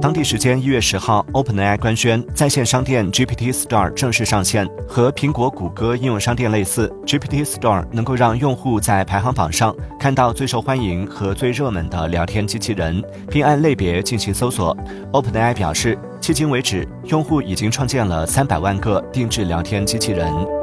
当地时间一月十号 openai 官宣在线商店 gpt store 正式上线和苹果谷歌应用商店类似。Gpt store 能够让用户在排行榜上看到最受欢迎和最热门的聊天机器人并按类别进行搜索。Openai 表示迄今为止用户已经创建了三百万个定制聊天机器人。